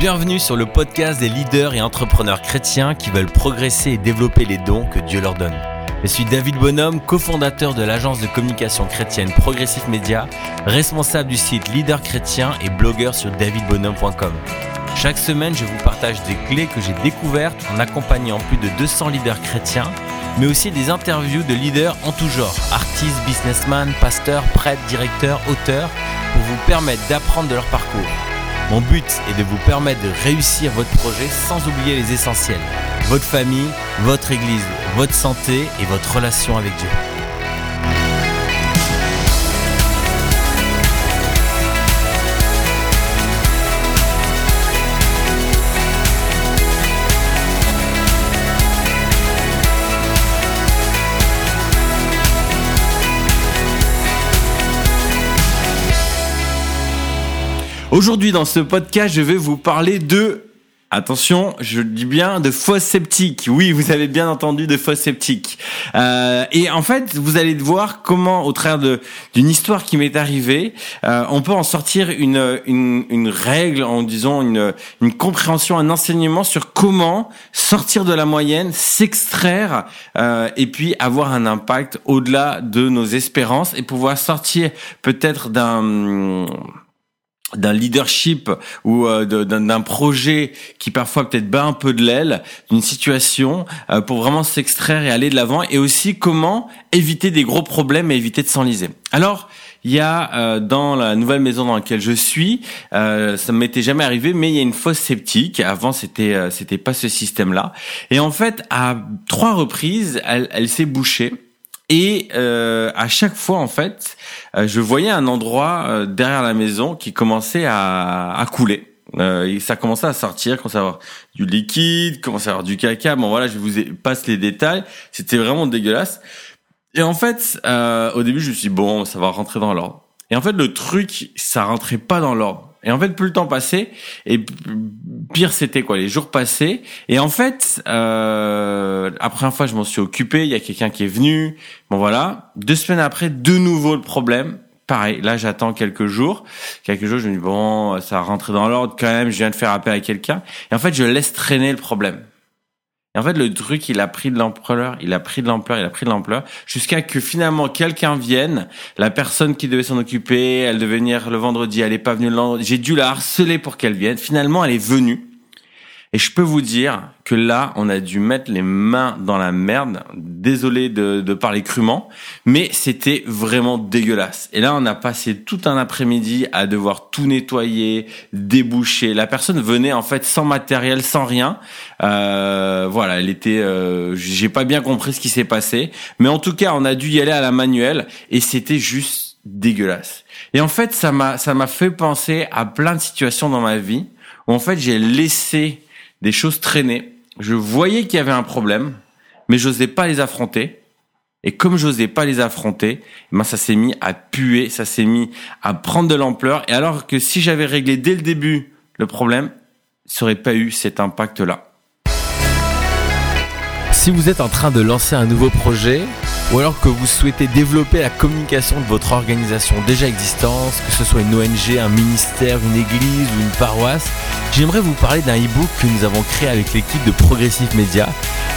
Bienvenue sur le podcast des leaders et entrepreneurs chrétiens qui veulent progresser et développer les dons que Dieu leur donne. Je suis David Bonhomme, cofondateur de l'agence de communication chrétienne Progressif Média, responsable du site Leader Chrétien et blogueur sur davidbonhomme.com. Chaque semaine, je vous partage des clés que j'ai découvertes en accompagnant plus de 200 leaders chrétiens, mais aussi des interviews de leaders en tout genre, artistes, businessmen, pasteurs, prêtres, directeurs, auteurs, pour vous permettre d'apprendre de leur parcours. Mon but est de vous permettre de réussir votre projet sans oublier les essentiels. Votre famille, votre église, votre santé et votre relation avec Dieu. Aujourd'hui dans ce podcast, je vais vous parler de Attention, je dis bien de faux sceptiques. Oui, vous avez bien entendu de faux sceptiques. Euh, et en fait, vous allez voir comment, au travers d'une histoire qui m'est arrivée, euh, on peut en sortir une, une, une règle, en disant une, une compréhension, un enseignement sur comment sortir de la moyenne, s'extraire euh, et puis avoir un impact au-delà de nos espérances et pouvoir sortir peut-être d'un d'un leadership ou euh, d'un projet qui parfois peut-être bat un peu de l'aile d'une situation euh, pour vraiment s'extraire et aller de l'avant et aussi comment éviter des gros problèmes et éviter de s'enliser. Alors il y a euh, dans la nouvelle maison dans laquelle je suis, ça ne m'était jamais arrivé, mais il y a une fosse sceptique. Avant, c'était c'était pas ce système-là. Et en fait, à trois reprises, elle, elle s'est bouchée. Et euh, à chaque fois, en fait, euh, je voyais un endroit euh, derrière la maison qui commençait à, à couler. Euh, ça commençait à sortir, commençait à avoir du liquide, commençait à avoir du caca. Bon voilà, je vous passe les détails. C'était vraiment dégueulasse. Et en fait, euh, au début, je me suis dit, bon, ça va rentrer dans l'ordre. Et en fait, le truc, ça rentrait pas dans l'ordre. Et en fait, plus le temps passait, et pire c'était quoi, les jours passaient. Et en fait, euh, après une fois, je m'en suis occupé. Il y a quelqu'un qui est venu. Bon voilà. Deux semaines après, de nouveau le problème. Pareil, là j'attends quelques jours. Quelques jours, je me dis bon, ça a rentré dans l'ordre quand même. Je viens de faire appel à quelqu'un. Et en fait, je laisse traîner le problème. Et en fait, le truc, il a pris de l'ampleur, il a pris de l'ampleur, il a pris de l'ampleur, jusqu'à que finalement quelqu'un vienne. La personne qui devait s'en occuper, elle devait venir le vendredi, elle est pas venue le vendredi. J'ai dû la harceler pour qu'elle vienne. Finalement, elle est venue. Et je peux vous dire que là, on a dû mettre les mains dans la merde. Désolé de, de parler crûment, mais c'était vraiment dégueulasse. Et là, on a passé tout un après-midi à devoir tout nettoyer, déboucher. La personne venait en fait sans matériel, sans rien. Euh, voilà, elle était. Euh, J'ai pas bien compris ce qui s'est passé, mais en tout cas, on a dû y aller à la manuelle et c'était juste dégueulasse. Et en fait, ça m'a ça m'a fait penser à plein de situations dans ma vie où en fait j'ai laissé des choses traînaient. Je voyais qu'il y avait un problème, mais j'osais pas les affronter. Et comme j'osais pas les affronter, eh ben ça s'est mis à puer, ça s'est mis à prendre de l'ampleur. Et alors que si j'avais réglé dès le début le problème, ça aurait pas eu cet impact-là. Si vous êtes en train de lancer un nouveau projet, ou alors que vous souhaitez développer la communication de votre organisation déjà existante, que ce soit une ONG, un ministère, une église ou une paroisse, j'aimerais vous parler d'un e-book que nous avons créé avec l'équipe de Progressive Media.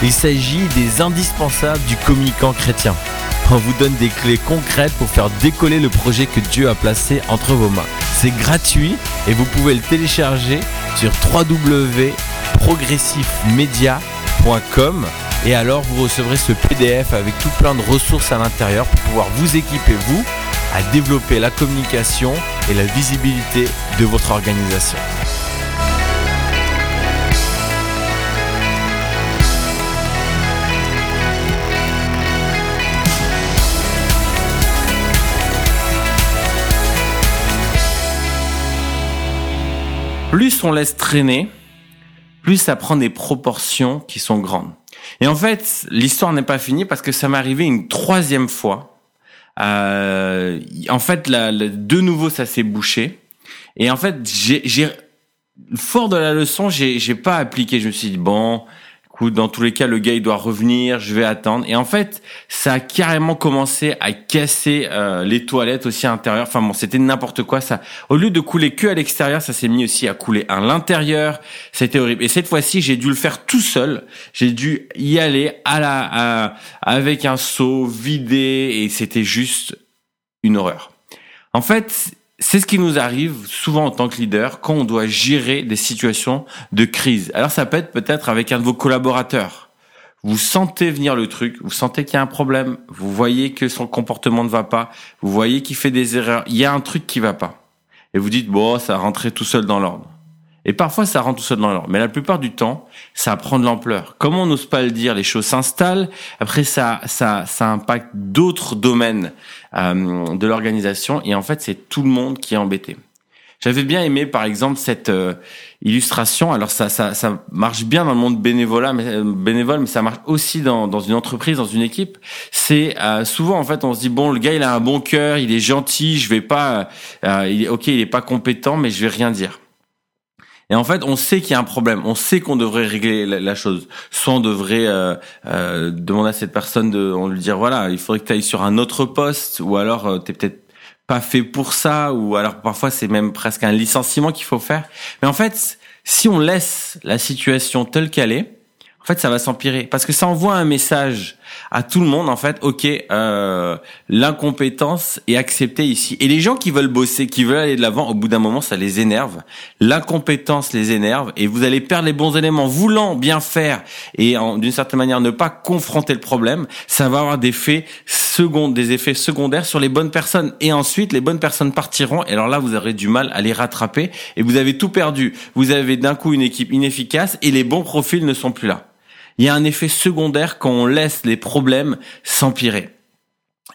Il s'agit des indispensables du communicant chrétien. On vous donne des clés concrètes pour faire décoller le projet que Dieu a placé entre vos mains. C'est gratuit et vous pouvez le télécharger sur www.progressifmedia.com et alors vous recevrez ce PDF avec tout plein de ressources à l'intérieur pour pouvoir vous équiper, vous, à développer la communication et la visibilité de votre organisation. Plus on laisse traîner, plus ça prend des proportions qui sont grandes. Et en fait, l'histoire n'est pas finie parce que ça m'est arrivé une troisième fois. Euh, en fait, la, de nouveau, ça s'est bouché. Et en fait, j'ai, fort de la leçon, j'ai, j'ai pas appliqué. Je me suis dit bon, dans tous les cas, le gars il doit revenir, je vais attendre. Et en fait, ça a carrément commencé à casser euh, les toilettes aussi à l'intérieur. Enfin bon, c'était n'importe quoi. Ça, au lieu de couler que à l'extérieur, ça s'est mis aussi à couler à l'intérieur. C'était horrible. Et cette fois-ci, j'ai dû le faire tout seul. J'ai dû y aller à la avec un seau vidé et c'était juste une horreur. En fait, c'est ce qui nous arrive souvent en tant que leader quand on doit gérer des situations de crise. Alors ça peut être peut-être avec un de vos collaborateurs. Vous sentez venir le truc, vous sentez qu'il y a un problème, vous voyez que son comportement ne va pas, vous voyez qu'il fait des erreurs, il y a un truc qui va pas. Et vous dites, bon, ça rentrer tout seul dans l'ordre. Et parfois, ça rentre tout seul dans l'ordre. Mais la plupart du temps, ça prend de l'ampleur. Comme on n'ose pas le dire, les choses s'installent. Après, ça, ça, ça impacte d'autres domaines euh, de l'organisation. Et en fait, c'est tout le monde qui est embêté. J'avais bien aimé, par exemple, cette euh, illustration. Alors, ça, ça, ça marche bien dans le monde bénévolat, euh, bénévole, mais ça marche aussi dans, dans une entreprise, dans une équipe. C'est souvent, en fait, on se dit bon, le gars, il a un bon cœur, il est gentil, je vais pas, il, ok, il est pas compétent, mais je vais rien dire. Et en fait, on sait qu'il y a un problème, on sait qu'on devrait régler la, chose. Soit on devrait euh, euh, demander à cette personne de, on lui dire voilà, il faudrait que tu ailles sur un autre poste, ou alors euh, t'es peut-être pas fait pour ça, ou alors parfois c'est même presque un licenciement qu'il faut faire. Mais en fait, si on laisse la situation telle qu'elle est, en fait, ça va s'empirer parce que ça envoie un message à tout le monde. En fait, ok, euh, l'incompétence est acceptée ici. Et les gens qui veulent bosser, qui veulent aller de l'avant, au bout d'un moment, ça les énerve. L'incompétence les énerve et vous allez perdre les bons éléments, voulant bien faire et d'une certaine manière ne pas confronter le problème. Ça va avoir des faits secondes, des effets secondaires sur les bonnes personnes. Et ensuite, les bonnes personnes partiront. Et alors là, vous aurez du mal à les rattraper et vous avez tout perdu. Vous avez d'un coup une équipe inefficace et les bons profils ne sont plus là il y a un effet secondaire quand on laisse les problèmes s'empirer.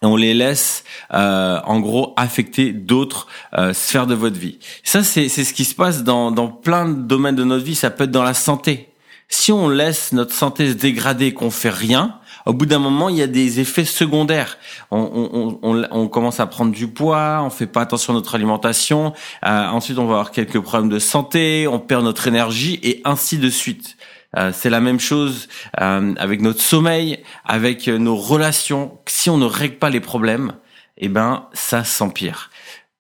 Et on les laisse, euh, en gros, affecter d'autres euh, sphères de votre vie. Ça, c'est ce qui se passe dans, dans plein de domaines de notre vie. Ça peut être dans la santé. Si on laisse notre santé se dégrader, qu'on fait rien, au bout d'un moment, il y a des effets secondaires. On, on, on, on, commence à prendre du poids, on fait pas attention à notre alimentation. Euh, ensuite, on va avoir quelques problèmes de santé, on perd notre énergie et ainsi de suite. Euh, c'est la même chose euh, avec notre sommeil, avec nos relations. Si on ne règle pas les problèmes, eh ben ça s'empire.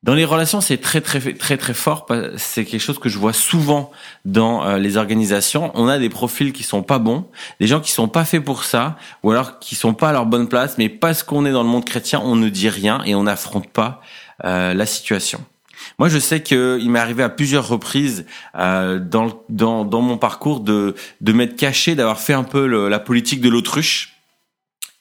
Dans les relations, c'est très très très très fort. C'est quelque chose que je vois souvent dans euh, les organisations. On a des profils qui sont pas bons, des gens qui sont pas faits pour ça, ou alors qui sont pas à leur bonne place. Mais parce qu'on est dans le monde chrétien, on ne dit rien et on n'affronte pas la situation. Moi, je sais qu'il m'est arrivé à plusieurs reprises euh, dans, dans, dans mon parcours de, de m'être caché, d'avoir fait un peu la politique de l'autruche.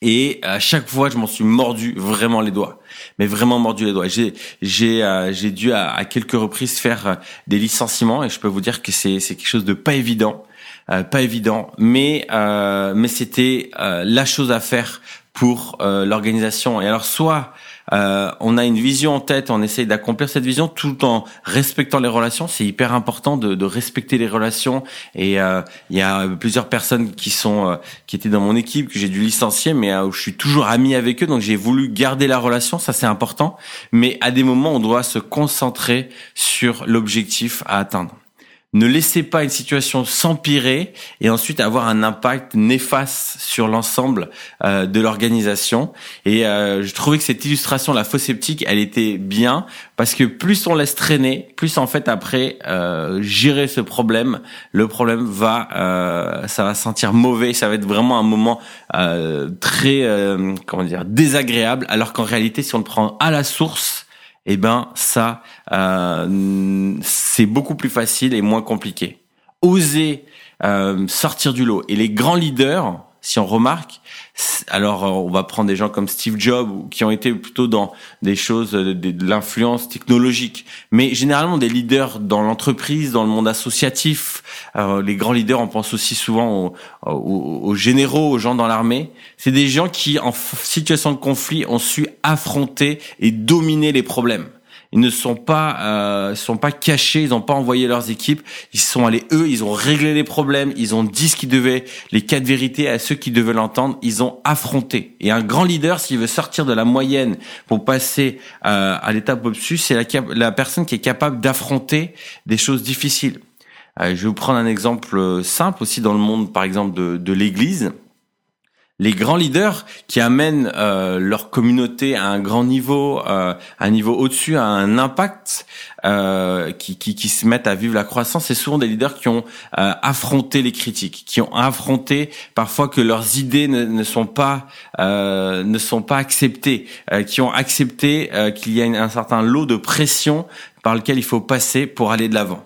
Et à chaque fois, je m'en suis mordu vraiment les doigts, mais vraiment mordu les doigts. J'ai j'ai euh, j'ai dû à, à, quelques reprises faire euh, des licenciements et je peux vous dire que c'est c'est quelque chose de pas évident, euh, pas évident, mais euh, mais c'était la chose à faire pour l'organisation. Et alors soit euh, on a une vision en tête, on essaye d'accomplir cette vision tout en respectant les relations. C'est hyper important de, de, respecter les relations. Et euh, il y a plusieurs personnes qui sont euh, qui étaient dans mon équipe que j'ai dû licencier, mais où je suis toujours ami avec eux, donc j'ai voulu garder la relation. Ça c'est important. Mais à des moments, on doit se concentrer sur l'objectif à atteindre ne laissez pas une situation s'empirer et ensuite avoir un impact néfaste sur l'ensemble euh, de l'organisation. Et euh, je trouvais que cette illustration, la fausse sceptique, elle était bien parce que plus on laisse traîner, plus en fait après euh, gérer ce problème, le problème va, euh, ça va sentir mauvais, ça va être vraiment un moment très, comment dire, désagréable. Alors qu'en réalité, si on le prend à la source, eh ben ça, euh, c'est beaucoup plus facile et moins compliqué. Oser euh, sortir du lot. Et les grands leaders, si on remarque, alors euh, on va prendre des gens comme Steve Jobs qui ont été plutôt dans des choses de, l'influence technologique, mais généralement des leaders dans l'entreprise, dans le monde associatif. les grands leaders, on pense aussi souvent aux, aux généraux, aux gens dans l'armée. C'est des gens qui, en situation de conflit, ont su affronter et dominer les problèmes ils ne sont pas euh, sont pas cachés, ils n'ont pas envoyé leurs équipes, ils sont allés eux, ils ont réglé les problèmes, ils ont dit ce qu'ils devaient, les quatre vérités à ceux qui devaient l'entendre, ils ont affronté. Et un grand leader, s'il veut sortir de la moyenne pour passer euh, à l'étape au-dessus, c'est la, la personne qui est capable d'affronter des choses difficiles. je vais vous prendre un exemple simple aussi dans le monde, par exemple, de, de l'Église les grands leaders qui amènent euh, leur communauté à un grand niveau, euh, un niveau au-dessus, à un impact, euh, qui, qui, qui, se mettent à vivre la croissance, c'est souvent des leaders qui ont euh, affronté les critiques, qui ont affronté parfois que leurs idées ne, ne sont pas euh, ne sont pas acceptées, qui ont accepté qu'il y a un certain lot de pression par lequel il faut passer pour aller de l'avant.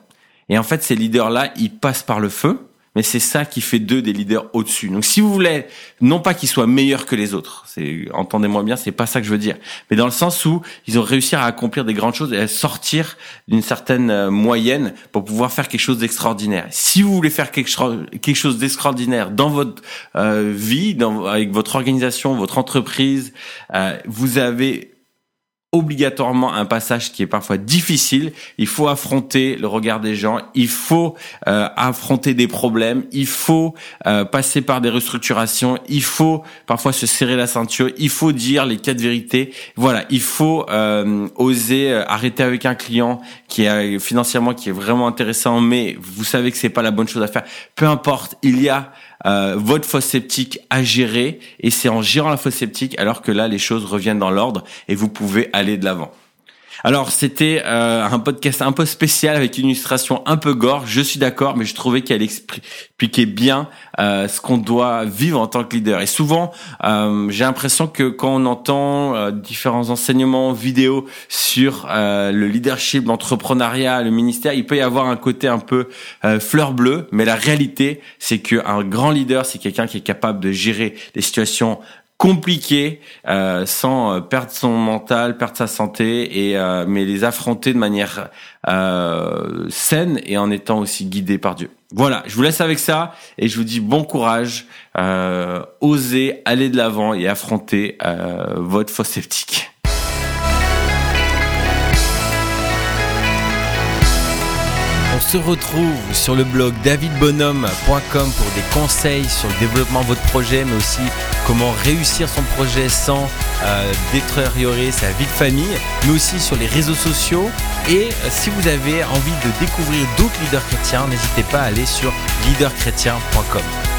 Et en fait, ces leaders-là, ils passent par le feu mais c'est ça qui fait d'eux des leaders au-dessus. Donc si vous voulez, non pas qu'ils soient meilleurs que les autres, c'est entendez-moi bien, c'est pas ça que je veux dire, mais dans le sens où ils ont réussi à accomplir des grandes choses et à sortir d'une certaine euh, moyenne pour pouvoir faire quelque chose d'extraordinaire. Si vous voulez faire quelque, chose d'extraordinaire dans votre euh, vie, avec votre organisation, votre entreprise, euh, vous avez obligatoirement un passage qui est parfois difficile. Il faut affronter le regard des gens, il faut euh, affronter des problèmes, il faut euh, passer par des restructurations, il faut parfois se serrer la ceinture, il faut dire les quatre vérités. Voilà, il faut euh, oser arrêter avec un client qui est financièrement qui est vraiment intéressant, mais vous savez que c'est pas la bonne chose à faire. Peu importe, il y a euh, votre fosse septique à gérer et c'est en gérant la fosse septique alors que là les choses reviennent dans l'ordre et vous pouvez aller de l'avant. Alors c'était euh, un podcast un peu spécial avec une illustration un peu gore, je suis d'accord, mais je trouvais qu'elle expliquait bien euh, ce qu'on doit vivre en tant que leader. Et souvent, euh, j'ai l'impression que quand on entend différents enseignements vidéo sur le leadership, l'entrepreneuriat, le ministère, il peut y avoir un côté un peu fleur bleue, mais la réalité, c'est qu'un grand leader, c'est quelqu'un qui est capable de gérer des situations compliqué euh, sans euh, perdre son mental, perdre sa santé et euh, mais les affronter de manière euh, saine et en étant aussi guidé par Dieu. Voilà, je vous laisse avec ça et je vous dis bon courage, euh, osez aller de l'avant et affronter votre fausse sceptique. Se retrouve sur le blog davidbonhomme.com pour des conseils sur le développement de votre projet, mais aussi comment réussir son projet sans euh, détériorer sa vie de famille, mais aussi sur les réseaux sociaux. Et euh, si vous avez envie de découvrir d'autres leaders chrétiens, n'hésitez pas à aller sur leaderchrétien.com.